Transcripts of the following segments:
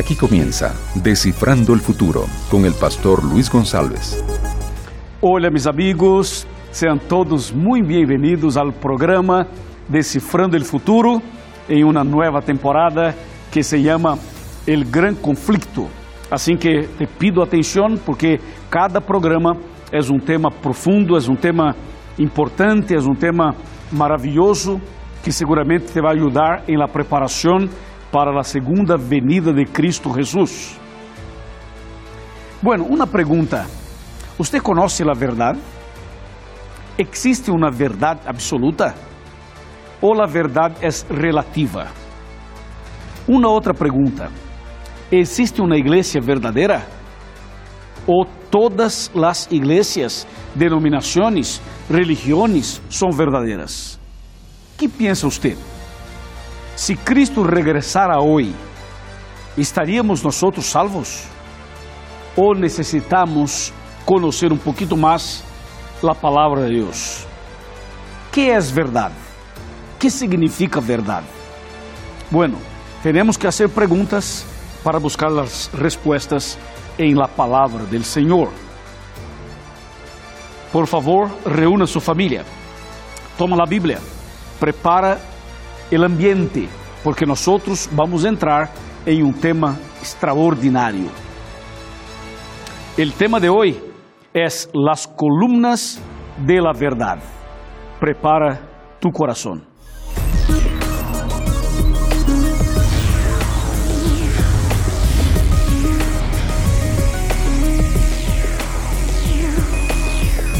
Aquí comienza Descifrando el Futuro con el pastor Luis González. Hola mis amigos, sean todos muy bienvenidos al programa Decifrando el Futuro en una nueva temporada que se llama El Gran Conflicto. Assim que te pido atenção porque cada programa é um tema profundo, é um tema importante, é um tema maravilhoso que seguramente te vai ajudar em la preparação para a segunda venida de Cristo Jesus. Bueno, uma pergunta. ¿Usted conhece a verdade? ¿Existe uma verdade absoluta? Ou a verdade é relativa? Uma outra pergunta. ¿Existe uma igreja verdadeira? Ou todas as igrejas, denominações, religiões são verdadeiras? que pensa você? Se Cristo regressara hoje, estaríamos nós salvos? Ou necessitamos conhecer um pouquinho mais a palavra de Deus? que é verdade? que significa verdade? Bueno, temos que fazer perguntas para buscar as respostas em la palavra del Senhor. Por favor, reúna sua família. Toma a Bíblia prepara o ambiente, porque nós vamos entrar em um tema extraordinário. O tema de hoje é as columnas de la verdade. Prepara tu coração.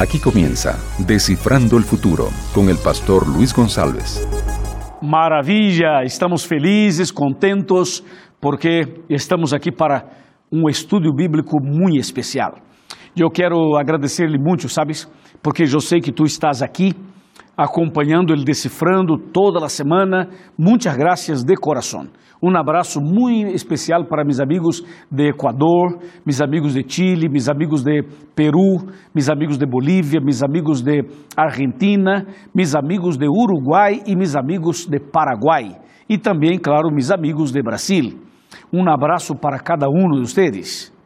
Aquí comienza Descifrando el Futuro con el pastor Luis González. Maravilha, estamos felizes, contentos, porque estamos aqui para um estudo bíblico muito especial. Eu quero agradecer-lhe muito, sabes, porque eu sei que tu estás aqui acompanhando ele decifrando toda a semana. Muitas graças de coração. Um abraço muito especial para meus amigos de Equador, meus amigos de Chile, meus amigos de Peru, meus amigos de Bolívia, meus amigos de Argentina, meus amigos de Uruguai e meus amigos de Paraguai. E também, claro, meus amigos de Brasil. Um abraço para cada um de vocês.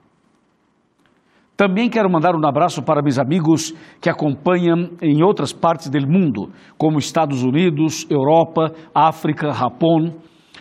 Também quero mandar um abraço para meus amigos que acompanham em outras partes do mundo, como Estados Unidos, Europa, África, Japão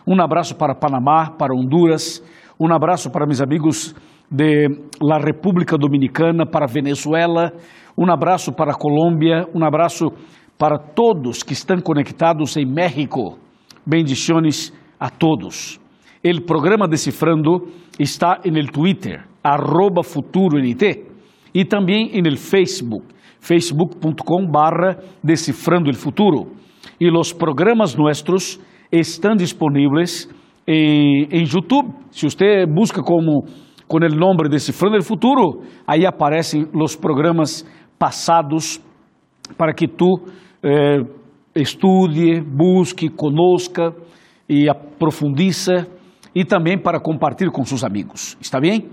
um abraço para Panamá, para Honduras. Um abraço para meus amigos de la República Dominicana, para Venezuela. Um abraço para Colômbia. Um abraço para todos que estão conectados em México. Bendiciones a todos. O programa Decifrando está no Twitter, arroba FuturoNT, e também no Facebook, facebook.com barra Decifrando el Futuro. E os programas nossos estão disponíveis em, em YouTube. Se você busca como com o nome Decifrando o Futuro, aí aparecem os programas passados para que tu eh, estude, busque, conosca e aprofundize e também para compartilhar com seus amigos. Está bem?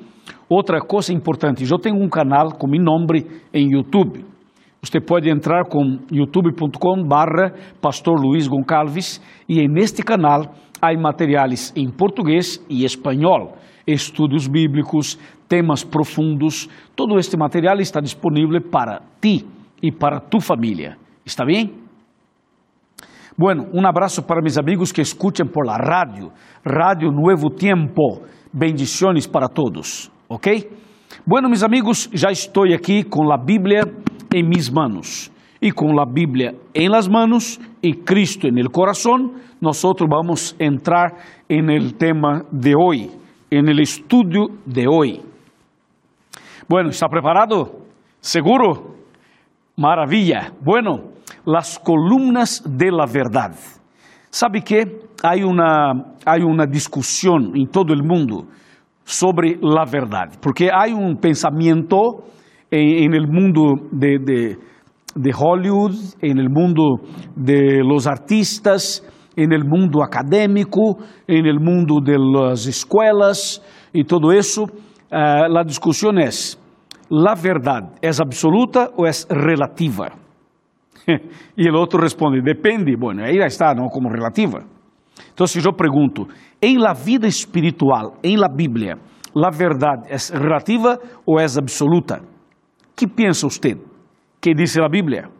Outra coisa importante, eu tenho um canal com meu nome em YouTube. Você pode entrar com youtube.com barra Pastor Luiz Goncalves e neste canal há materiais em português e espanhol, estudos bíblicos, temas profundos. Todo este material está disponível para ti e para tu família. Está bem? Bueno, um abraço para meus amigos que escutam por la rádio, Rádio Nuevo Tiempo. Bendiciones para todos, ok? Bueno, meus amigos, já estou aqui com a Bíblia em mis manos. E com a Bíblia em las manos e Cristo en el corazón, nosotros vamos entrar en el tema de hoy, en el estudio de hoy. Bueno, ¿está preparado? ¿Seguro? Maravilla. Bueno, las columnas de la verdad. ¿Sabe que hay una, hay una discusión en todo el mundo sobre la verdad? Porque hay un pensamiento en, el mundo de, de, de, Hollywood, en el mundo de los artistas, en el mundo académico, en el mundo de las escuelas y todo eso. Uh, la discusión es, ¿la verdad es absoluta o es relativa? Y el otro responde, depende. Bueno, ahí está, ¿no? Como relativa. Então, se eu pergunto, em la vida espiritual, em la Bíblia, la verdade é relativa ou é absoluta? que pensa usted? que diz a Bíblia?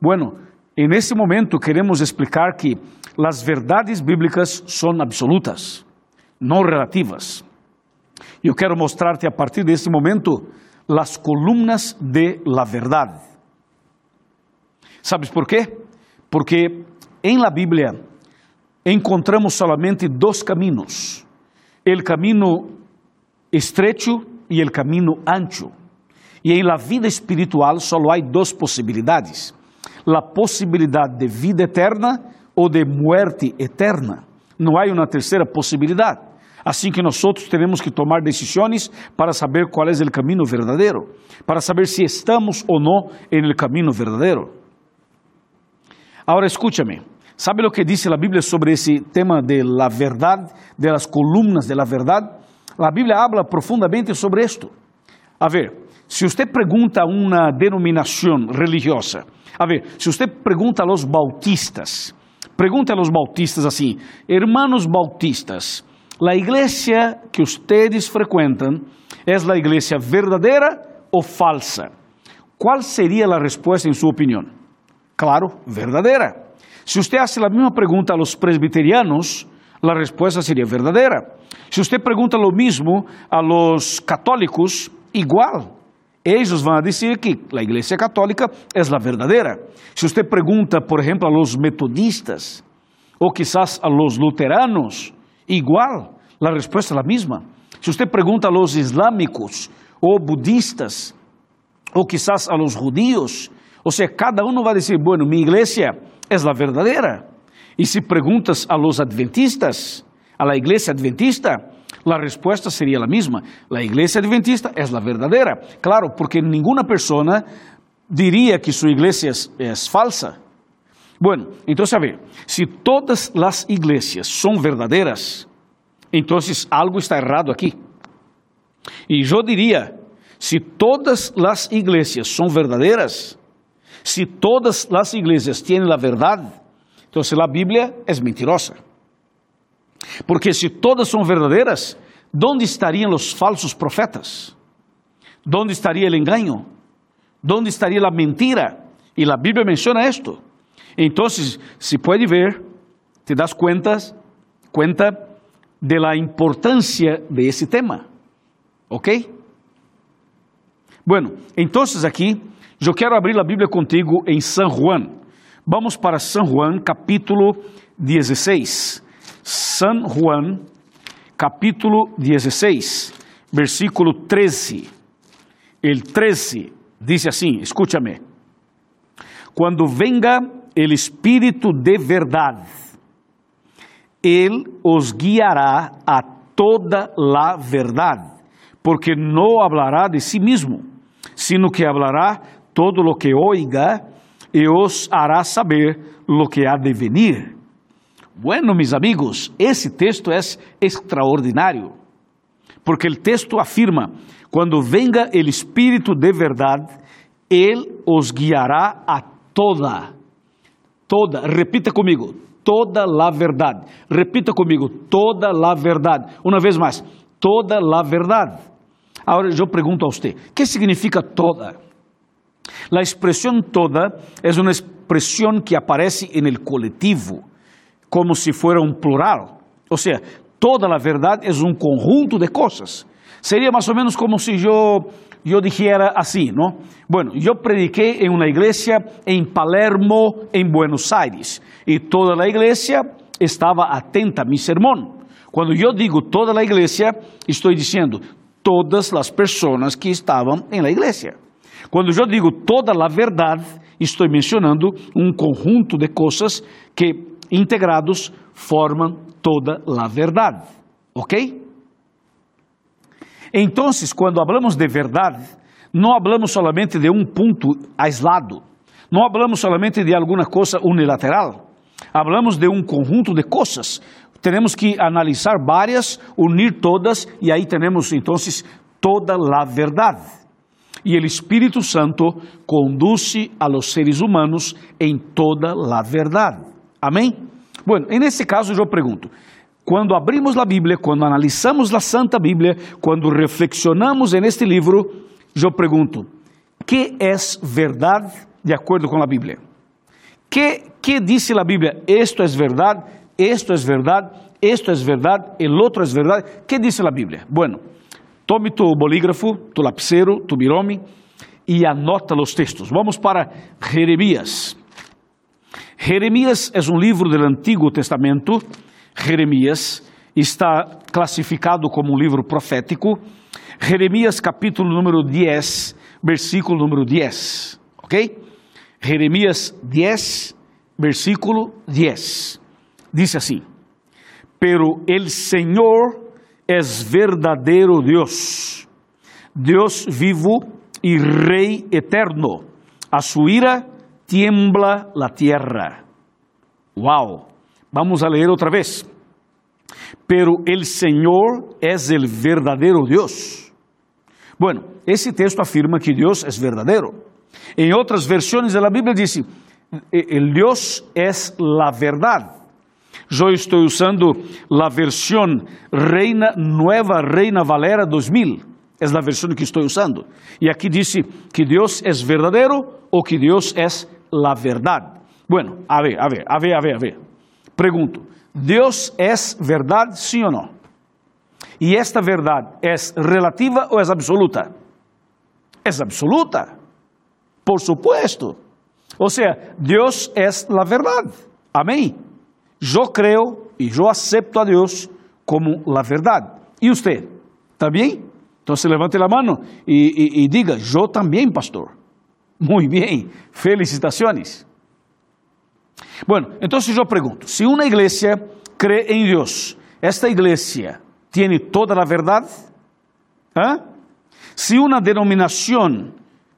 Bueno, en este momento queremos explicar que las verdades bíblicas son absolutas, no relativas. Eu quero mostrar-te a partir deste momento las columnas de la verdade. ¿Sabes por quê? Porque em la Bíblia encontramos solamente dois caminhos: el camino estrecho e el camino ancho. E em la vida espiritual só há duas possibilidades: a possibilidade de vida eterna ou de muerte eterna. Não há uma terceira possibilidade. Assim que nós temos que tomar decisões para saber qual é o caminho verdadeiro, para saber se estamos ou não no caminho verdadeiro. Agora escúchame, ¿sabe o que diz a Bíblia sobre esse tema de la verdade, de las columnas de la verdade? A Bíblia habla profundamente sobre isto. A ver, se você pergunta a uma denominação religiosa, a ver, se você pergunta a los bautistas, pergunta a los bautistas assim, hermanos bautistas, a igreja que ustedes frequentam é a igreja verdadeira ou falsa? Qual seria a resposta em sua opinião? Claro, verdadeira. Si usted hace la misma pregunta a los presbiterianos, la respuesta sería verdadera. Si usted pregunta lo mismo a los católicos, igual. Ellos van a decir que la iglesia católica es la verdadera. Si usted pregunta, por ejemplo, a los metodistas o quizás a los luteranos, igual, la respuesta es la misma. Si usted pregunta a los islámicos o budistas o quizás a los judíos, ou seja, cada um vai dizer, bueno, minha igreja é a verdadeira. E se perguntas a los adventistas, a la igreja adventista, a resposta seria a mesma. A igreja adventista é a verdadeira. Claro, porque nenhuma pessoa diria que sua igreja é falsa. Bueno, então, a ver, se todas as igrejas são verdadeiras, então algo está errado aqui. E eu diria, se todas as igrejas são verdadeiras, se todas as igrejas têm a verdade, então a Bíblia é mentirosa. Porque se todas são verdadeiras, onde estariam os falsos profetas? Onde estaria o engano? Onde estaria a mentira? E a Bíblia menciona isto. Então, se pode ver, te das cuentas, cuenta de la importância de esse tema. ¿Ok? Bueno, então aqui eu quero abrir a Bíblia contigo em San Juan. Vamos para San Juan, capítulo 16. San Juan, capítulo 16, versículo 13. El 13 diz assim: escúchame. Quando venga el Espírito de verdade, Ele os guiará a toda la verdade, porque não hablará de si mesmo, sino que hablará todo lo que oiga e os hará saber lo que há de venir. Bueno, mis amigos, esse texto é extraordinário, porque o texto afirma: quando venga o Espírito de verdade, Ele os guiará a toda, toda, repita comigo, toda a verdade. Repita comigo, toda a verdade. Uma vez mais, toda a verdade. Agora eu pergunto a você: o que significa toda? La expresión toda es una expresión que aparece en el colectivo, como si fuera un plural. O sea, toda la verdad es un conjunto de cosas. Sería más o menos como si yo, yo dijera así, ¿no? Bueno, yo prediqué en una iglesia en Palermo, en Buenos Aires, y toda la iglesia estaba atenta a mi sermón. Cuando yo digo toda la iglesia, estoy diciendo todas las personas que estaban en la iglesia. Quando eu digo toda a verdade, estou mencionando um conjunto de coisas que integrados formam toda a verdade. ¿Ok? Então, quando hablamos de verdade, não hablamos solamente de um ponto aislado, não hablamos solamente de alguma coisa unilateral, hablamos de um conjunto de coisas. Temos que analisar várias, unir todas e aí temos então toda a verdade e o Espírito Santo conduce a los seres humanos em toda a verdade. Amém? Bueno, en este caso yo pregunto, cuando abrimos la Biblia, cuando analizamos la Santa Biblia, cuando reflexionamos en este libro, yo pregunto, ¿qué es verdad de acuerdo con la Biblia? ¿Qué, qué dice la Biblia? Esto es verdad, esto es verdad, esto es verdad, el otro es verdad. ¿Qué dice la Biblia? Bueno, tome tu bolígrafo, tu lapicero, tu birome e anota os textos. Vamos para Jeremias. Jeremias é um livro do Antigo Testamento. Jeremias está classificado como um livro profético. Jeremias capítulo número 10, versículo número 10, ok? Jeremias 10, versículo 10. Diz assim: Pero el Senhor es verdadeiro Deus, Deus vivo e Rei eterno. A su ira tiembla la tierra. Wow. Vamos a leer outra vez. Pero el Senhor es el verdadeiro Deus. Bueno, esse texto afirma que Deus é verdadeiro. Em outras versões da Bíblia diz: el Deus é la verdade. Eu estou usando a versão Reina Nueva Reina Valera 2000. É a versão que estou usando. E aqui diz que Deus é verdadeiro ou que Deus é la verdade. Bueno, a ver, a ver, a ver, a ver, a ver. Pergunto: Deus é verdade, sim ou não? E esta verdade é relativa ou é absoluta? É absoluta. Por supuesto. Ou seja, Deus é a verdade. Amém? Eu creio e eu acepto a Deus como a verdade. E você? Também? Então se levante a mão e, diga: Eu também, pastor. Muito bem, felicitações. Bueno, então eu pergunto: se uma igreja crê em Deus, esta igreja tem toda a verdade? ¿Ah? Se uma denominação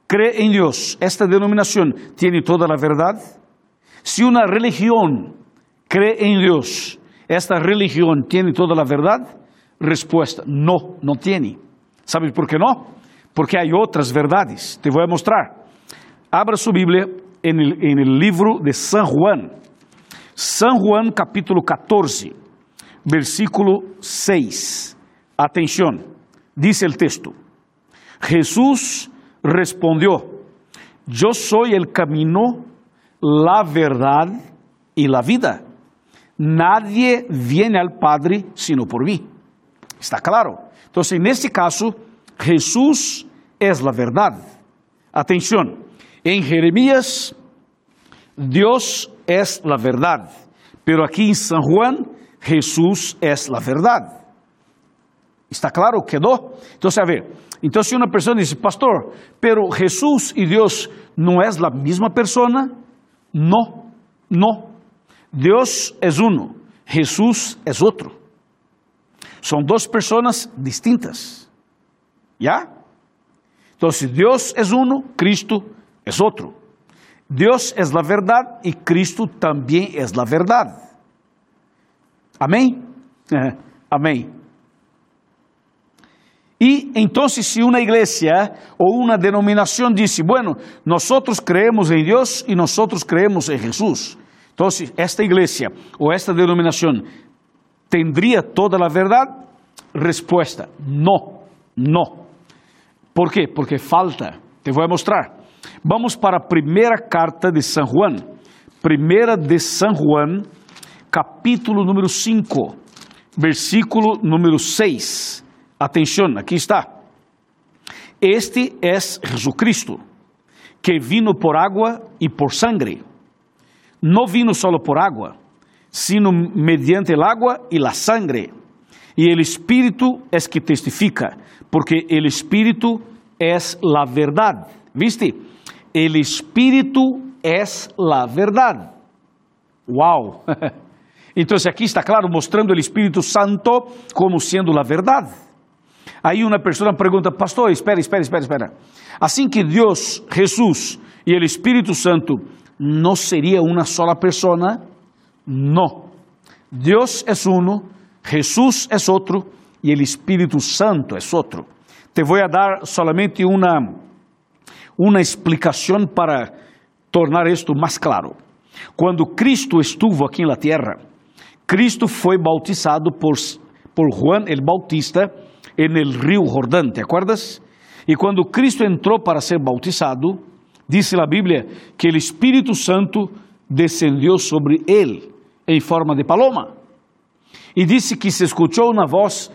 crê em Deus, esta denominação tem toda a verdade? Se uma religião crê em Deus, esta religião tem toda a verdade? Resposta: não, não tem. ¿Sabe por qué no? Porque hay otras verdades. Te voy a mostrar. Abra su Biblia en el, en el libro de San Juan. San Juan capítulo 14, versículo 6. Atención, dice el texto. Jesús respondió, yo soy el camino, la verdad y la vida. Nadie viene al Padre sino por mí. Está claro. Então, assim, nesse caso, Jesus é a verdade. Atenção, em Jeremias, Deus é a verdade, pero aqui em San Juan, Jesus é a verdade. ¿Está claro? Quedou? Então, a ver, então se uma pessoa diz, pastor, pero Jesus e Deus não é a mesma pessoa? Não, não. Deus é uno, Jesus é outro. São duas pessoas distintas. ¿Ya? Entonces, Dios es uno, Cristo es otro. Dios es la verdad y Cristo también es la verdad. Amén. Amén. Y entonces si una iglesia o una denominación dice, bueno, nosotros creemos en Dios y nosotros creemos en Jesús. Entonces, esta iglesia o esta denominación ¿Tendría toda la verdad? Respuesta, no, no. ¿Por qué? Porque falta. Te voy a mostrar. Vamos para a primeira carta de San Juan. Primeira de San Juan, capítulo número 5, versículo número 6. Atenção, aqui está. Este é Jesucristo, que vino por água e por sangre. Não vino solo por água, sino mediante el agua y la sangre. Y el Espíritu es que testifica, porque el Espíritu es la verdad. ¿Viste? El Espíritu es la verdad. Wow. Entonces aquí está claro mostrando el Espíritu Santo como siendo la verdad. Aí uma pessoa pergunta, pastor, espera, espera, espera, espera. Assim que Deus, Jesus e o Espírito Santo não seria uma sola pessoa, No. Dios es uno, Jesús es otro y el Espíritu Santo es otro. Te voy a dar solamente una, una explicación para tornar esto más claro. Quando Cristo estuvo aqui na terra, Cristo foi bautizado por, por Juan el Bautista en el río Jordán, ¿te acuerdas? E quando Cristo entrou para ser bautizado, disse a Bíblia que o Espírito Santo descendeu sobre ele em forma de paloma. E disse que se escutou uma voz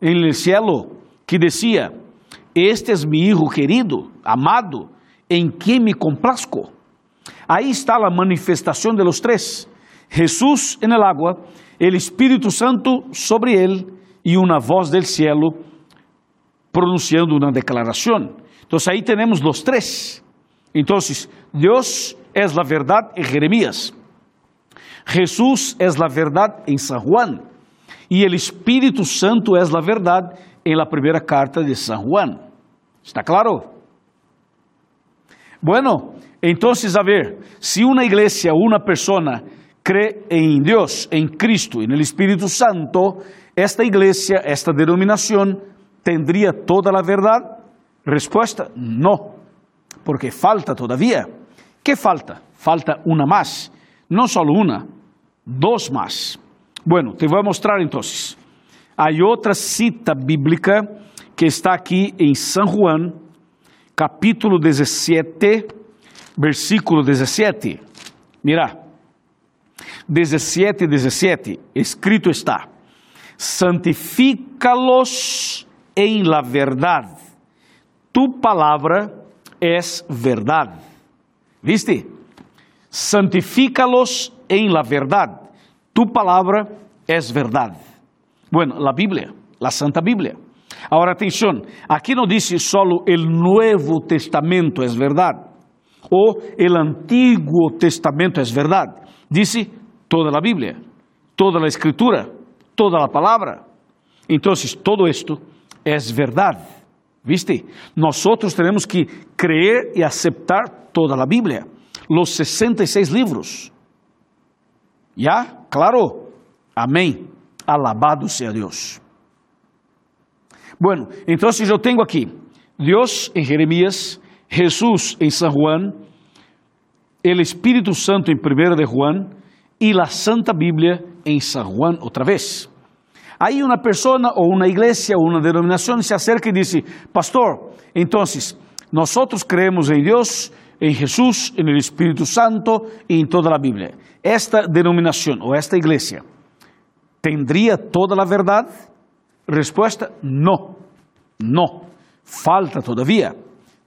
em el cielo que decía: Este es mi hijo querido, amado, em quem me complazco. Aí está a manifestação de los três: Jesús en el agua, el Espírito Santo sobre ele e uma voz del cielo pronunciando uma declaração. Então aí temos os três. Então, Deus é a verdade em Jeremias. Jesús es la verdad en San Juan y el Espíritu Santo es la verdad en la primera carta de San Juan. ¿Está claro? Bueno, entonces a ver, si una iglesia o una persona cree en Dios, en Cristo, en el Espíritu Santo, esta iglesia, esta denominación, ¿tendría toda la verdad? Respuesta, no, porque falta todavía. ¿Qué falta? Falta una más, no solo una, dos más. Bueno, te voy a mostrar entonces. Hay otra cita bíblica que está aquí en San Juan, capítulo 17, versículo 17. Mira, 17, 17, escrito está: santifícalos en la verdad. Tu palabra es verdad. ¿Viste? Santifícalos en la verdad. Tu palabra es verdad. Bueno, la Biblia, la Santa Biblia. Ahora atención, aquí no dice solo el Nuevo Testamento es verdad o el Antiguo Testamento es verdad. Dice toda la Biblia, toda la Escritura, toda la palabra. Entonces, todo esto es verdad. ¿Viste? Nosotros tenemos que creer y aceptar toda la Biblia, los 66 libros. ¿Ya? Claro. Amén. Alabado sea Dios. Bueno, entonces yo tengo aquí Dios en Jeremías, Jesús en San Juan, el Espíritu Santo en Primera de Juan y la Santa Biblia en San Juan otra vez. Aí uma pessoa ou uma igreja ou uma denominação se acerca e diz: Pastor, então, nós creemos em Deus, em Jesus, em Espírito Santo e em toda a Bíblia. Esta denominação ou esta igreja tendría toda a verdade? Resposta: não, não. Falta todavía.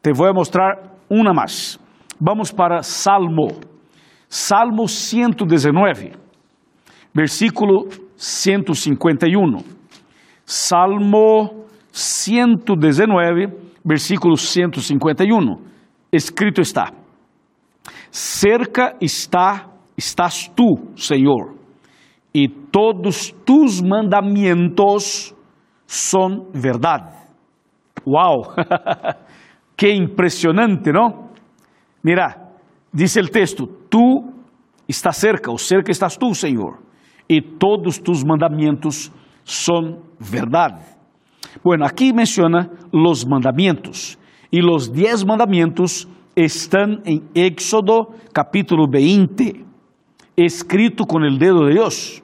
Te vou mostrar uma mais. Vamos para Salmo. Salmo 119, versículo 151. Salmo 119, versículo 151. Escrito está: Cerca está estás tu, Senhor, e todos tus mandamentos são verdade. Uau! que impressionante, não? Mira, diz o texto: Tu estás cerca, ou cerca estás tu, Senhor e todos tus mandamentos são verdade. Bueno, aqui menciona los mandamentos e los diez mandamentos estão em Éxodo capítulo 20, escrito com o dedo de Deus.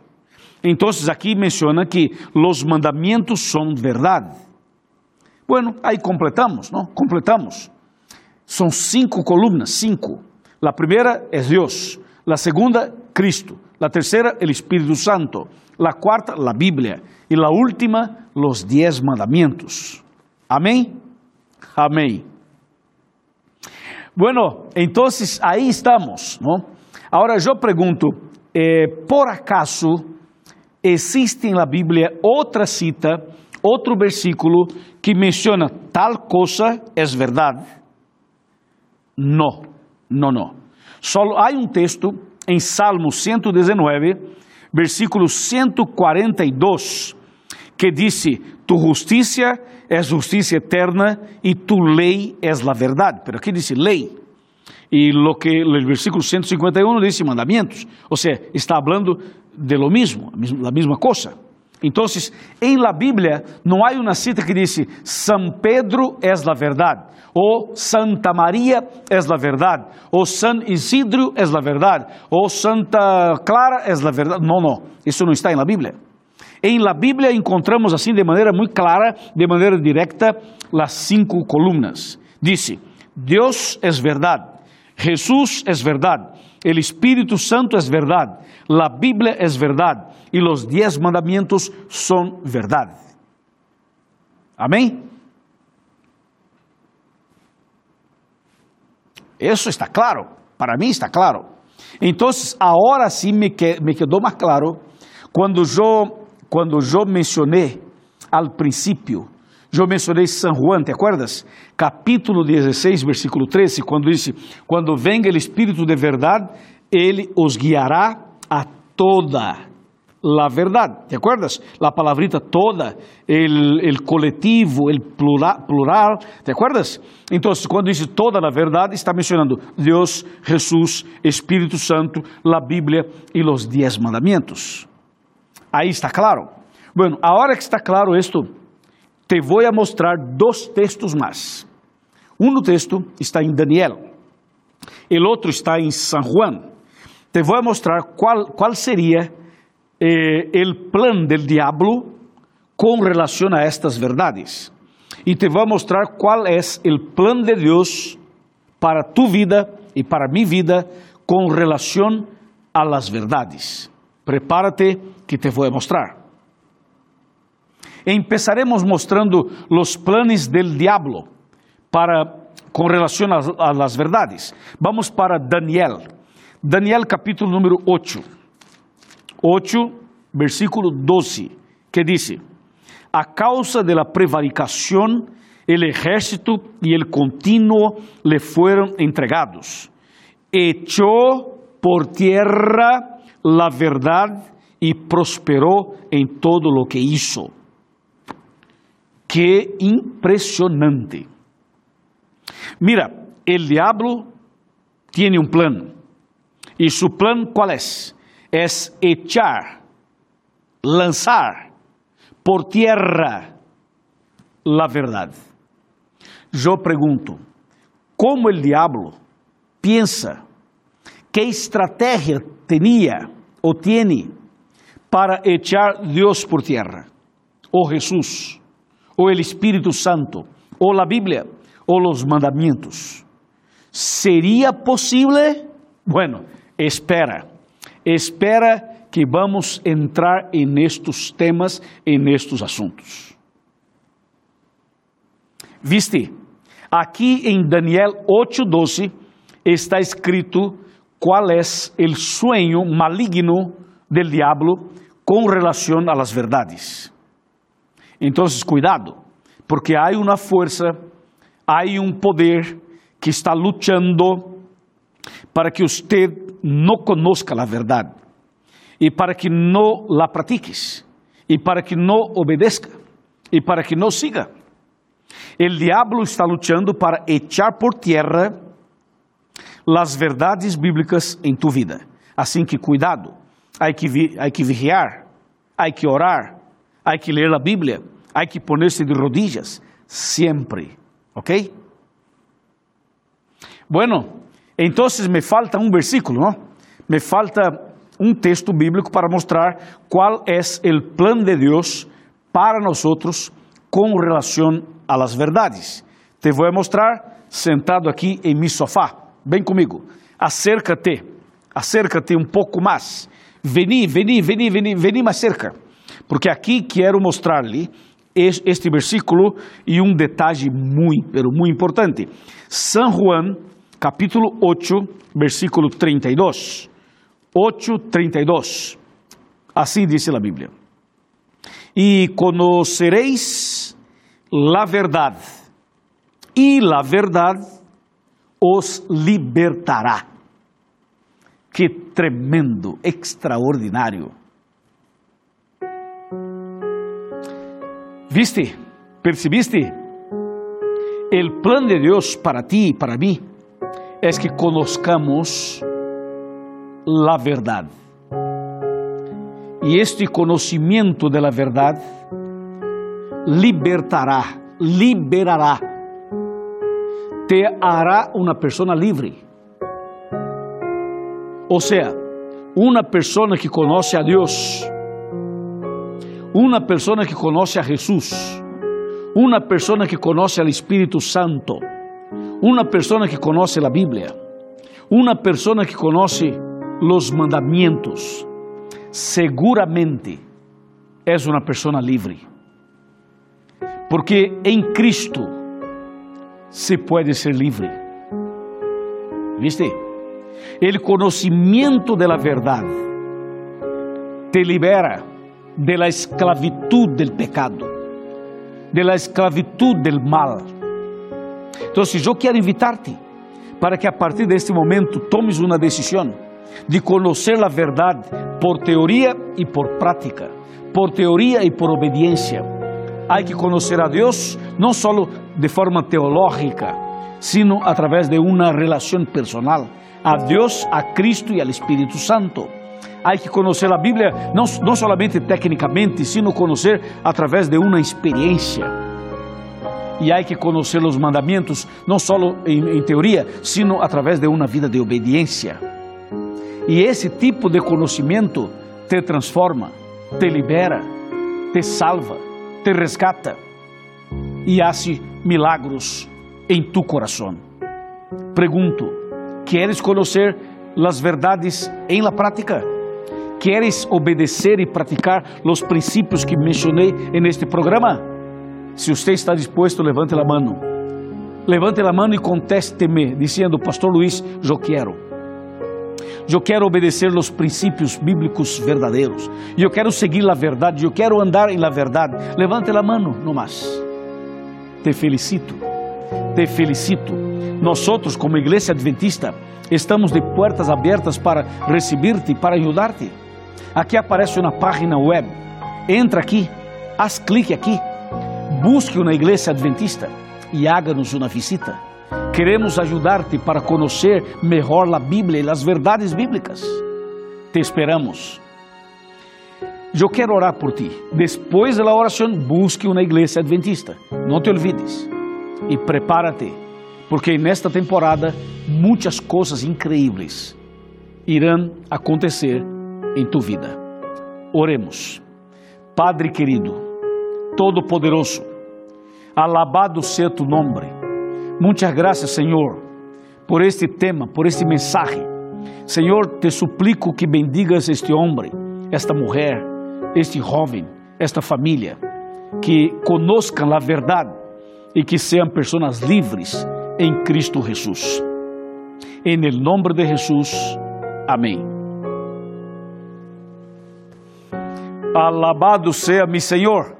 Então, aqui menciona que los mandamentos são verdade. Bueno, aí completamos, não? Completamos. São cinco colunas, cinco. A primeira é Deus, a segunda, Cristo. La tercera el Espíritu Santo, la cuarta la Biblia y la última los diez mandamientos. Amén. Amén. Bueno, entonces ahí estamos, ¿no? Ahora yo pregunto, eh, ¿por acaso existe en la Biblia otra cita, otro versículo que menciona tal cosa es verdad? No, no, no. Solo hay un texto em Salmo 119, versículo 142, que disse: Tu justiça é justiça eterna e tu lei é a verdade. Pero aqui diz lei. E lo que o versículo 151 diz mandamentos. Ou seja, está falando de lo mesmo, a mesma coisa. Entonces, en la Biblia no hay una cita que dice San Pedro es la verdad, o Santa María es la verdad, o San Isidro es la verdad, o Santa Clara es la verdad. No, no, eso no está en la Biblia. En la Biblia encontramos así de manera muy clara, de manera directa, las cinco columnas. Dice, Dios es verdad, Jesús es verdad, el Espíritu Santo es verdad, la Biblia es verdad y los diez mandamientos son verdad. Amén. Eso está claro, para mí está claro. Entonces, ahora sí me, quedó más claro cuando yo, cuando yo mencioné al principio, yo mencionei San Juan, te acuerdas? Capítulo 16, versículo 13, quando disse: Quando venga o Espírito de verdade, ele os guiará a toda la verdad. ¿Te acuerdas? La palabrita toda, el colectivo, el plural, plural, ¿te acuerdas? Entonces, cuando dice toda la verdad, está mencionando Dios, Jesús, Espíritu Santo, la Biblia y los diez mandamientos. Aí está claro. Bueno, ahora que está claro esto, te vou a mostrar dois textos mais. Um texto está em Daniel, o outro está em San Juan. Te vou a mostrar qual, qual seria eh, el plan del diablo com relação a estas verdades. E te vou mostrar qual é o plan de Deus para tu vida e para mi vida com relação a las verdades. Prepárate que te vou mostrar. Empezaremos mostrando los planes del diablo para com relação a, las verdades. Vamos para Daniel. Daniel capítulo número 8. 8, versículo 12, que dice, a causa de la prevaricación, el ejército y el continuo le fueron entregados. Echó por tierra la verdad y prosperó en todo lo que hizo. Qué impresionante. Mira, el diablo tiene un plan. ¿Y su plan cuál es? es echar, lanzar por tierra la verdad. Yo pregunto, ¿cómo el diablo piensa? ¿Qué estrategia tenía o tiene para echar Dios por tierra? O Jesús, o el Espíritu Santo, o la Biblia, o los mandamientos. ¿Sería posible? Bueno, espera espera que vamos entrar en estos temas, en estos asuntos. Viste, aqui em Daniel 8:12 está escrito qual é o sueño maligno del diablo com relação a las verdades. Então, cuidado, porque há uma força, há um poder que está lutando para que usted no conozca la verdad y para que no la practiques y para que no obedezca y para que no siga. El diablo está luchando para echar por tierra las verdades bíblicas en tu vida. Assim que cuidado, hay que, hay que vigiar, hay que orar, hay que leer la Biblia, hay que ponerse de rodillas siempre. ¿Ok? Bueno, Entonces me falta um versículo, ¿no? Me falta um texto bíblico para mostrar qual é o plano de Deus para nós com relação a las verdades. Te vou mostrar sentado aqui em mi sofá. Vem comigo. Acércate, acércate um pouco mais. Veni, veni, veni, veni, veni mais cerca. Porque aqui quero mostrar-lhe este versículo e um detalhe muito, muito importante. San Juan capítulo 8, versículo 32. 8, 32. Assim dice a Bíblia. E conoceréis la verdade, e la verdade os libertará. Que tremendo, extraordinário. ¿Viste? ¿Percibiste? El plan de Dios para ti y para mí es que conozcamos la verdad. E este conhecimento da verdade libertará, liberará, te hará uma pessoa livre. Ou seja, uma pessoa que conhece a Deus, uma pessoa que conhece a Jesus, uma pessoa que conhece o Espírito Santo, uma pessoa que conhece a Bíblia, uma pessoa que conhece os mandamentos, seguramente é uma pessoa livre. Porque em Cristo se pode ser livre. ¿Viste? O conhecimento da verdade te libera de la esclavitud del pecado, de la esclavitud del mal. Então, eu quero invitar-te para que a partir deste momento tomes uma decisão de conhecer a verdade por teoria e por prática, por teoria e por obediência. Há que conhecer a Deus não só de forma teológica, sino através de uma relação personal a Deus, a Cristo e ao Espírito Santo. Há que conhecer a Bíblia não, não somente tecnicamente, sino conhecer através de uma experiência. E há que conhecer os mandamentos não só em, em teoria, sino através de uma vida de obediência. E esse tipo de conhecimento te transforma, te libera, te salva, te resgata e hace milagros em tu coração. Pergunto: queres conhecer as verdades em la prática? Queres obedecer e praticar os princípios que mencionei en este programa? Se você está disposto, levante a mão. Levante a mão e conteste-me, dizendo, Pastor Luiz, eu quero. Eu quero obedecer os princípios bíblicos verdadeiros. Eu quero seguir a verdade. Eu quero andar em la verdade. Levante a mão, no mais. Te felicito. Te felicito. Nós outros, como igreja adventista, estamos de portas abertas para receber-te, para ajudar-te. Aqui aparece uma página web. Entra aqui, haz clique aqui, busque uma igreja adventista e haga-nos uma visita. Queremos ajudar-te para conhecer melhor a Bíblia e as verdades bíblicas. Te esperamos. Eu quero orar por ti. Depois da oração, busque uma igreja adventista. Não te olvides. E prepárate, porque nesta temporada muitas coisas incríveis irão acontecer em tu vida. Oremos. Padre querido, todo-poderoso, alabado seja tu nome. Muitas graças, Senhor, por este tema, por este mensaje. Senhor, te suplico que bendigas este homem, esta mulher, este jovem, esta família, que conozcam a verdade e que sejam pessoas livres em Cristo Jesus. Em nome de Jesus. Amém. Alabado seja mi Senhor.